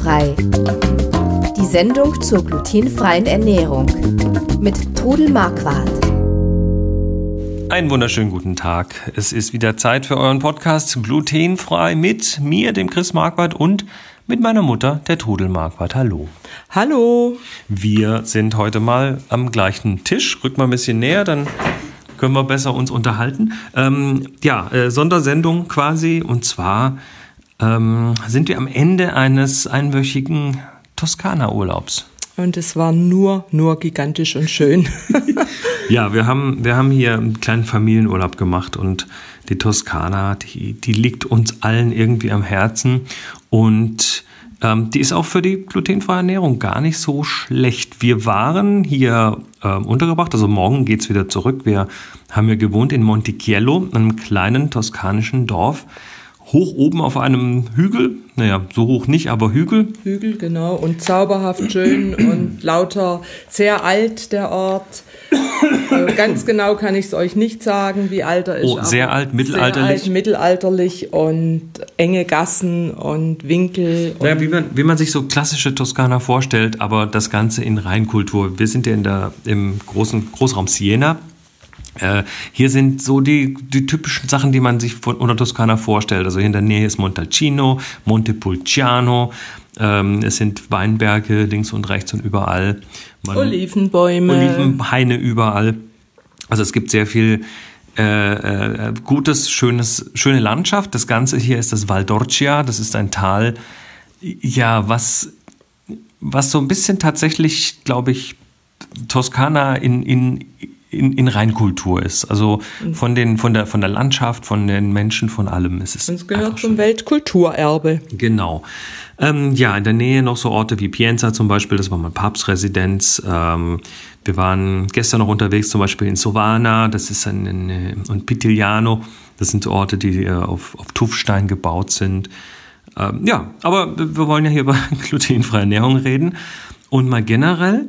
Glutenfrei. Die Sendung zur glutenfreien Ernährung mit Trudel Marquardt. Einen wunderschönen guten Tag. Es ist wieder Zeit für euren Podcast Glutenfrei mit mir, dem Chris Marquardt und mit meiner Mutter, der Trudel Marquardt. Hallo. Hallo. Wir sind heute mal am gleichen Tisch. Rück mal ein bisschen näher, dann können wir besser uns unterhalten. Ähm, ja, äh, Sondersendung quasi. Und zwar ähm, sind wir am Ende eines einwöchigen Toskana-Urlaubs. Und es war nur, nur gigantisch und schön. ja, wir haben, wir haben hier einen kleinen Familienurlaub gemacht und die Toskana, die, die liegt uns allen irgendwie am Herzen. Und ähm, die ist auch für die glutenfreie Ernährung gar nicht so schlecht. Wir waren hier ähm, untergebracht, also morgen geht es wieder zurück. Wir haben hier gewohnt in Montichiello, einem kleinen toskanischen Dorf hoch oben auf einem Hügel. Naja, so hoch nicht, aber Hügel. Hügel, genau. Und zauberhaft schön und lauter, sehr alt der Ort. Äh, ganz genau kann ich es euch nicht sagen, wie alt er ist. Oh, sehr alt, mittelalterlich. Sehr alt, mittelalterlich und enge Gassen und Winkel. Und naja, wie man, wie man sich so klassische Toskana vorstellt, aber das Ganze in Reinkultur. Wir sind ja in der, im großen Großraum Siena äh, hier sind so die, die typischen Sachen, die man sich von unter Toskana vorstellt. Also hier in der Nähe ist Montalcino, Montepulciano. Ähm, es sind Weinberge links und rechts und überall. Man, Olivenbäume. Olivenhaine überall. Also es gibt sehr viel äh, äh, gutes, schönes, schöne Landschaft. Das Ganze hier ist das Val d'Orcia. Das ist ein Tal, ja, was, was so ein bisschen tatsächlich, glaube ich, Toskana in, in, in, in Reinkultur ist. Also mhm. von, den, von, der, von der Landschaft, von den Menschen, von allem ist es. Es gehört zum Weltkulturerbe. Genau. Ähm, ja, in der Nähe noch so Orte wie Pienza zum Beispiel, das war mein Papstresidenz. Ähm, wir waren gestern noch unterwegs, zum Beispiel in Sovana, das ist ein, ein und Pitigliano, das sind Orte, die äh, auf, auf Tuffstein gebaut sind. Ähm, ja, aber wir wollen ja hier über glutenfreie Ernährung reden. Und mal generell,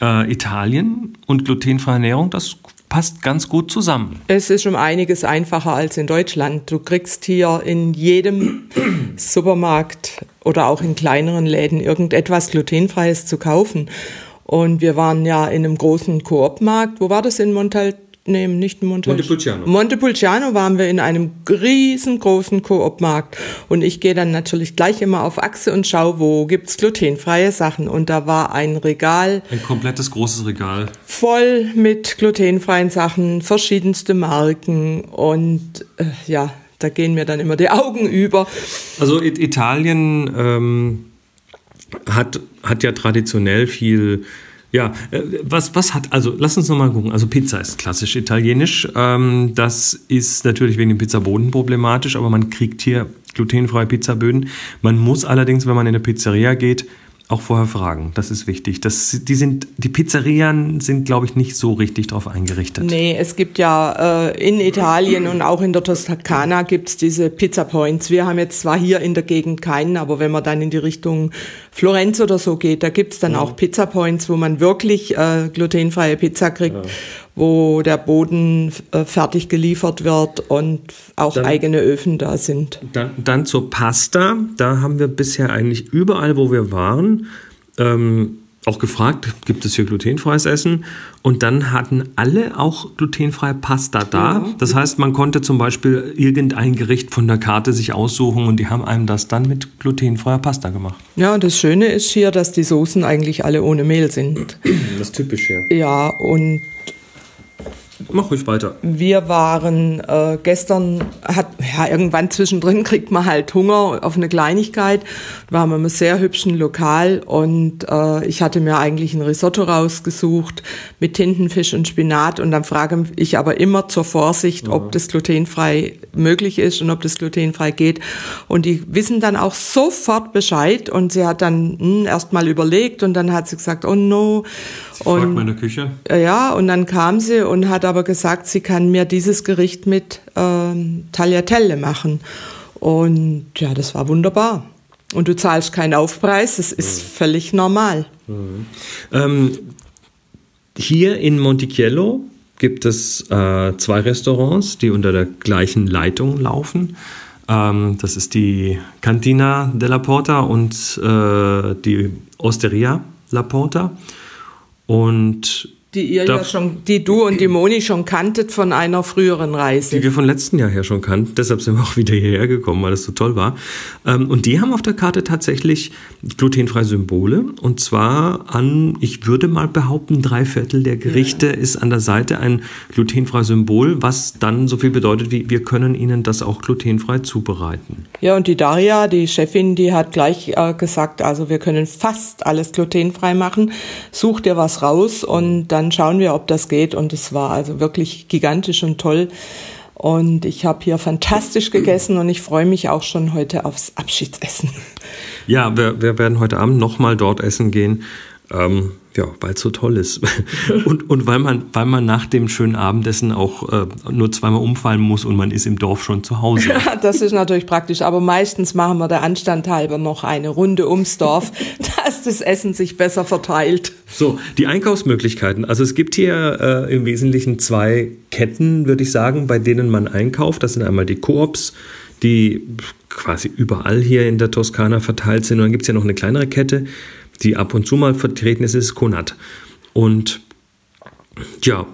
äh, Italien und glutenfreie Ernährung, das passt ganz gut zusammen. Es ist um einiges einfacher als in Deutschland. Du kriegst hier in jedem Supermarkt oder auch in kleineren Läden irgendetwas glutenfreies zu kaufen. Und wir waren ja in einem großen Koop-Markt. Wo war das in Montal nee, nicht Monte, Montepulciano. Montepulciano waren wir in einem riesengroßen Koop-Markt und ich gehe dann natürlich gleich immer auf Achse und schaue, wo gibt's glutenfreie Sachen und da war ein Regal. Ein komplettes großes Regal. Voll mit glutenfreien Sachen, verschiedenste Marken und äh, ja, da gehen mir dann immer die Augen über. Also Italien ähm, hat, hat ja traditionell viel ja, äh, was, was hat, also lass uns nochmal gucken. Also Pizza ist klassisch italienisch. Ähm, das ist natürlich wegen dem Pizzaboden problematisch, aber man kriegt hier glutenfreie Pizzaböden. Man muss allerdings, wenn man in eine Pizzeria geht, auch vorher fragen. Das ist wichtig. Das, die, sind, die Pizzerien sind, glaube ich, nicht so richtig darauf eingerichtet. Nee, es gibt ja äh, in Italien und auch in der Toskana gibt es diese Pizza Points. Wir haben jetzt zwar hier in der Gegend keinen, aber wenn man dann in die Richtung Florenz oder so geht, da gibt es dann ja. auch Pizza Points, wo man wirklich äh, glutenfreie Pizza kriegt. Ja wo der Boden äh, fertig geliefert wird und auch dann, eigene Öfen da sind. Dann, dann, zur Pasta. Da haben wir bisher eigentlich überall, wo wir waren, ähm, auch gefragt, gibt es hier glutenfreies Essen? Und dann hatten alle auch glutenfreie Pasta da. Ja. Das heißt, man konnte zum Beispiel irgendein Gericht von der Karte sich aussuchen und die haben einem das dann mit glutenfreier Pasta gemacht. Ja, und das Schöne ist hier, dass die Soßen eigentlich alle ohne Mehl sind. Das ist typisch, ja. Ja, und Mach ruhig weiter. Wir waren äh, gestern, hat, ja, irgendwann zwischendrin kriegt man halt Hunger auf eine Kleinigkeit. Wir waren in einem sehr hübschen Lokal und äh, ich hatte mir eigentlich ein Risotto rausgesucht mit Tintenfisch und Spinat und dann frage ich aber immer zur Vorsicht, ja. ob das glutenfrei möglich ist und ob das glutenfrei geht. Und die wissen dann auch sofort Bescheid und sie hat dann hm, erst mal überlegt und dann hat sie gesagt, oh no. Sie und, fragt meine Küche. Ja, und dann kam sie und hat aber gesagt, sie kann mir dieses Gericht mit ähm, Tagliatelle machen. Und ja, das war wunderbar. Und du zahlst keinen Aufpreis, das ist mhm. völlig normal. Mhm. Ähm, hier in Monticello gibt es äh, zwei Restaurants, die unter der gleichen Leitung laufen. Ähm, das ist die Cantina della Porta und äh, die Osteria La Porta. Und die ihr ja schon, die du und die Moni schon kanntet von einer früheren Reise. Die wir von letzten Jahr her schon kannten. Deshalb sind wir auch wieder hierher gekommen, weil es so toll war. Ähm, und die haben auf der Karte tatsächlich glutenfreie Symbole. Und zwar an, ich würde mal behaupten, drei Viertel der Gerichte ja. ist an der Seite ein glutenfreies Symbol, was dann so viel bedeutet wie, wir können Ihnen das auch glutenfrei zubereiten. Ja, und die Daria, die Chefin, die hat gleich äh, gesagt, also wir können fast alles glutenfrei machen. Such dir was raus und dann dann schauen wir, ob das geht. Und es war also wirklich gigantisch und toll. Und ich habe hier fantastisch gegessen und ich freue mich auch schon heute aufs Abschiedsessen. Ja, wir, wir werden heute Abend nochmal dort essen gehen. Ähm, ja, weil es so toll ist. und, und weil man, weil man nach dem schönen Abendessen auch äh, nur zweimal umfallen muss und man ist im Dorf schon zu Hause. Ja, das ist natürlich praktisch. Aber meistens machen wir der Anstand halber noch eine Runde ums Dorf, dass das Essen sich besser verteilt. So, die Einkaufsmöglichkeiten. Also es gibt hier äh, im Wesentlichen zwei Ketten, würde ich sagen, bei denen man einkauft. Das sind einmal die Koops, die quasi überall hier in der Toskana verteilt sind. Und dann gibt es ja noch eine kleinere Kette, die ab und zu mal vertreten ist, ist Konat. Und ja,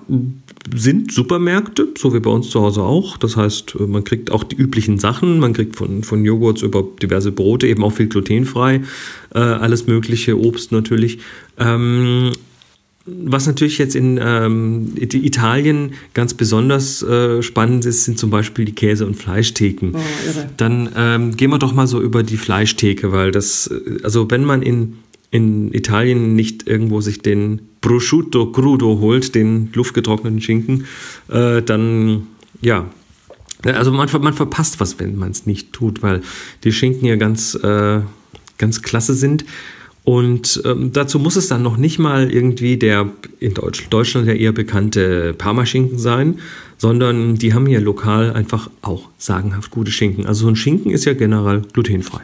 sind Supermärkte, so wie bei uns zu Hause auch. Das heißt, man kriegt auch die üblichen Sachen. Man kriegt von, von Joghurts über diverse Brote, eben auch viel glutenfrei, äh, alles mögliche, Obst natürlich. Ähm, was natürlich jetzt in ähm, Italien ganz besonders äh, spannend ist, sind zum Beispiel die Käse- und Fleischtheken. Oh, Dann ähm, gehen wir doch mal so über die Fleischtheke, weil das, äh, also wenn man in in Italien nicht irgendwo sich den Prosciutto crudo holt, den luftgetrockneten Schinken, äh, dann ja, also man, man verpasst was, wenn man es nicht tut, weil die Schinken ja ganz, äh, ganz klasse sind. Und ähm, dazu muss es dann noch nicht mal irgendwie der in Deutsch, Deutschland ja eher bekannte Parmaschinken sein, sondern die haben hier lokal einfach auch sagenhaft gute Schinken. Also so ein Schinken ist ja generell glutenfrei.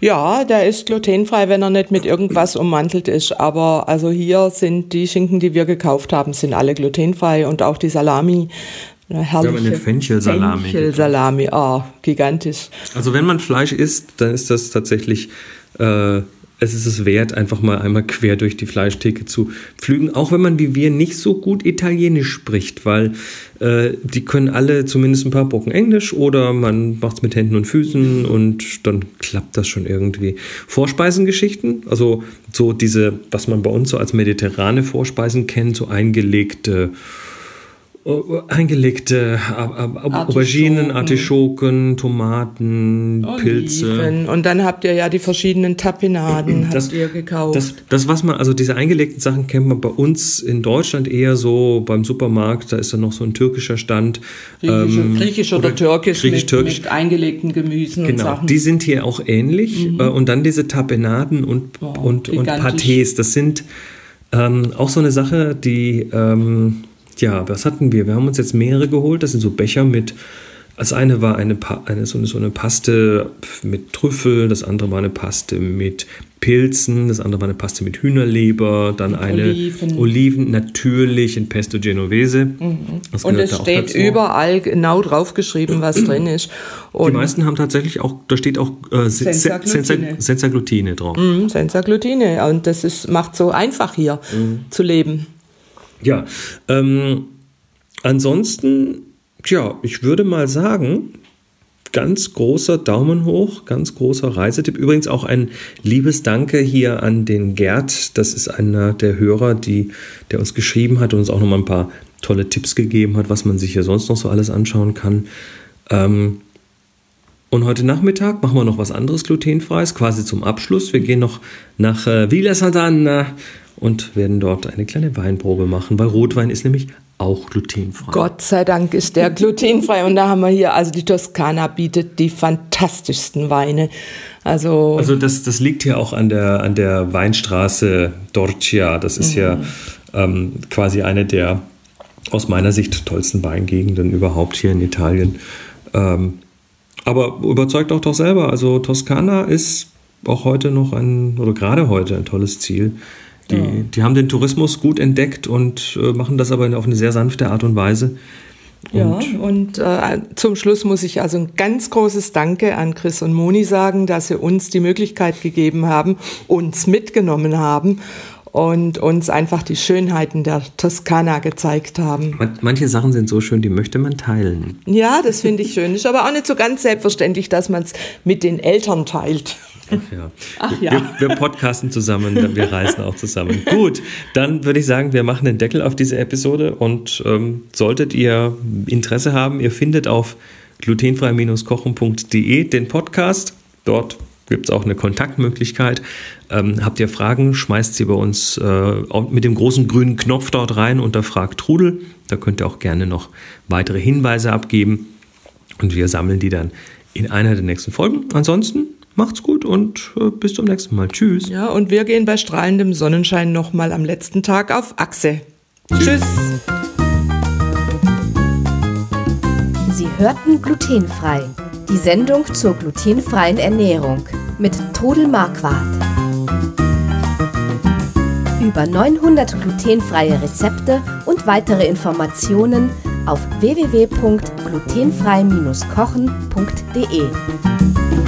Ja, der ist glutenfrei, wenn er nicht mit irgendwas ummantelt ist. Aber also hier sind die Schinken, die wir gekauft haben, sind alle glutenfrei und auch die Salami. Eine herrliche ja, eine Fenchelsalami. Fenchelsalami, ah, oh, gigantisch. Also wenn man Fleisch isst, dann ist das tatsächlich äh, es ist es wert, einfach mal einmal quer durch die Fleischtheke zu pflügen, auch wenn man wie wir nicht so gut Italienisch spricht, weil äh, die können alle zumindest ein paar Brocken Englisch oder man macht es mit Händen und Füßen und dann klappt das schon irgendwie. Vorspeisengeschichten, also so diese, was man bei uns so als mediterrane Vorspeisen kennt, so eingelegte eingelegte Auberginen, Artischoken, Tomaten, Oliven. Pilze. Und dann habt ihr ja die verschiedenen Tapenaden das, habt ihr gekauft. Das, das, was man, also diese eingelegten Sachen kennt man bei uns in Deutschland eher so beim Supermarkt, da ist dann noch so ein türkischer Stand. Griechisch, ähm, Griechisch oder, oder, türkisch, Griechisch, mit, türkisch. mit eingelegten Gemüsen genau, und Sachen. Die sind hier auch ähnlich. Mhm. Äh, und dann diese Tapenaden und, oh, und, und Pâtés. Das sind ähm, auch so eine Sache, die ähm, ja, was hatten wir? Wir haben uns jetzt mehrere geholt. Das sind so Becher mit. Das eine war eine, eine, so, eine, so eine Paste mit Trüffel, das andere war eine Paste mit Pilzen, das andere war eine Paste mit Hühnerleber, dann mit eine Oliven. Oliven, natürlich in Pesto Genovese. Mhm. Und es steht überall genau draufgeschrieben, was drin ist. Und Die meisten haben tatsächlich auch, da steht auch äh, Senza, Glutine. Senza Glutine drauf. Mhm, Senza Glutine. Und das ist, macht so einfach hier mhm. zu leben. Ja, ähm, ansonsten, tja, ich würde mal sagen, ganz großer Daumen hoch, ganz großer Reisetipp. Übrigens auch ein liebes Danke hier an den Gerd. Das ist einer der Hörer, die, der uns geschrieben hat und uns auch noch mal ein paar tolle Tipps gegeben hat, was man sich hier sonst noch so alles anschauen kann. Ähm, und heute Nachmittag machen wir noch was anderes glutenfreies, quasi zum Abschluss. Wir gehen noch nach äh, Villa Sant'Anna und werden dort eine kleine Weinprobe machen, weil Rotwein ist nämlich auch glutenfrei. Gott sei Dank ist der glutenfrei und da haben wir hier, also die Toskana bietet die fantastischsten Weine. Also, also das, das liegt hier auch an der, an der Weinstraße Dorcia. Das ist mhm. ja ähm, quasi eine der aus meiner Sicht tollsten Weingegenden überhaupt hier in Italien. Ähm, aber überzeugt auch doch selber. Also Toskana ist auch heute noch ein, oder gerade heute ein tolles Ziel. Die, ja. die haben den Tourismus gut entdeckt und äh, machen das aber auf eine sehr sanfte Art und Weise. Ja, und äh, zum Schluss muss ich also ein ganz großes Danke an Chris und Moni sagen, dass sie uns die Möglichkeit gegeben haben, uns mitgenommen haben und uns einfach die Schönheiten der Toskana gezeigt haben. Manche Sachen sind so schön, die möchte man teilen. Ja, das finde ich schön. Ist aber auch nicht so ganz selbstverständlich, dass man es mit den Eltern teilt. Ach ja. Ach ja. Wir, wir, podcasten zusammen, wir reisen auch zusammen. Gut, dann würde ich sagen, wir machen den Deckel auf diese Episode und ähm, solltet ihr Interesse haben, ihr findet auf glutenfrei-kochen.de den Podcast. Dort gibt es auch eine Kontaktmöglichkeit. Ähm, habt ihr Fragen, schmeißt sie bei uns äh, mit dem großen grünen Knopf dort rein unter Frag Trudel. Da könnt ihr auch gerne noch weitere Hinweise abgeben und wir sammeln die dann in einer der nächsten Folgen. Ansonsten macht's gut und äh, bis zum nächsten Mal. Tschüss. Ja, und wir gehen bei strahlendem Sonnenschein nochmal am letzten Tag auf Achse. Tschüss. Tschüss. Sie hörten glutenfrei die Sendung zur glutenfreien Ernährung mit Todel Marquardt. Über 900 glutenfreie Rezepte und weitere Informationen auf www.glutenfrei-kochen.de.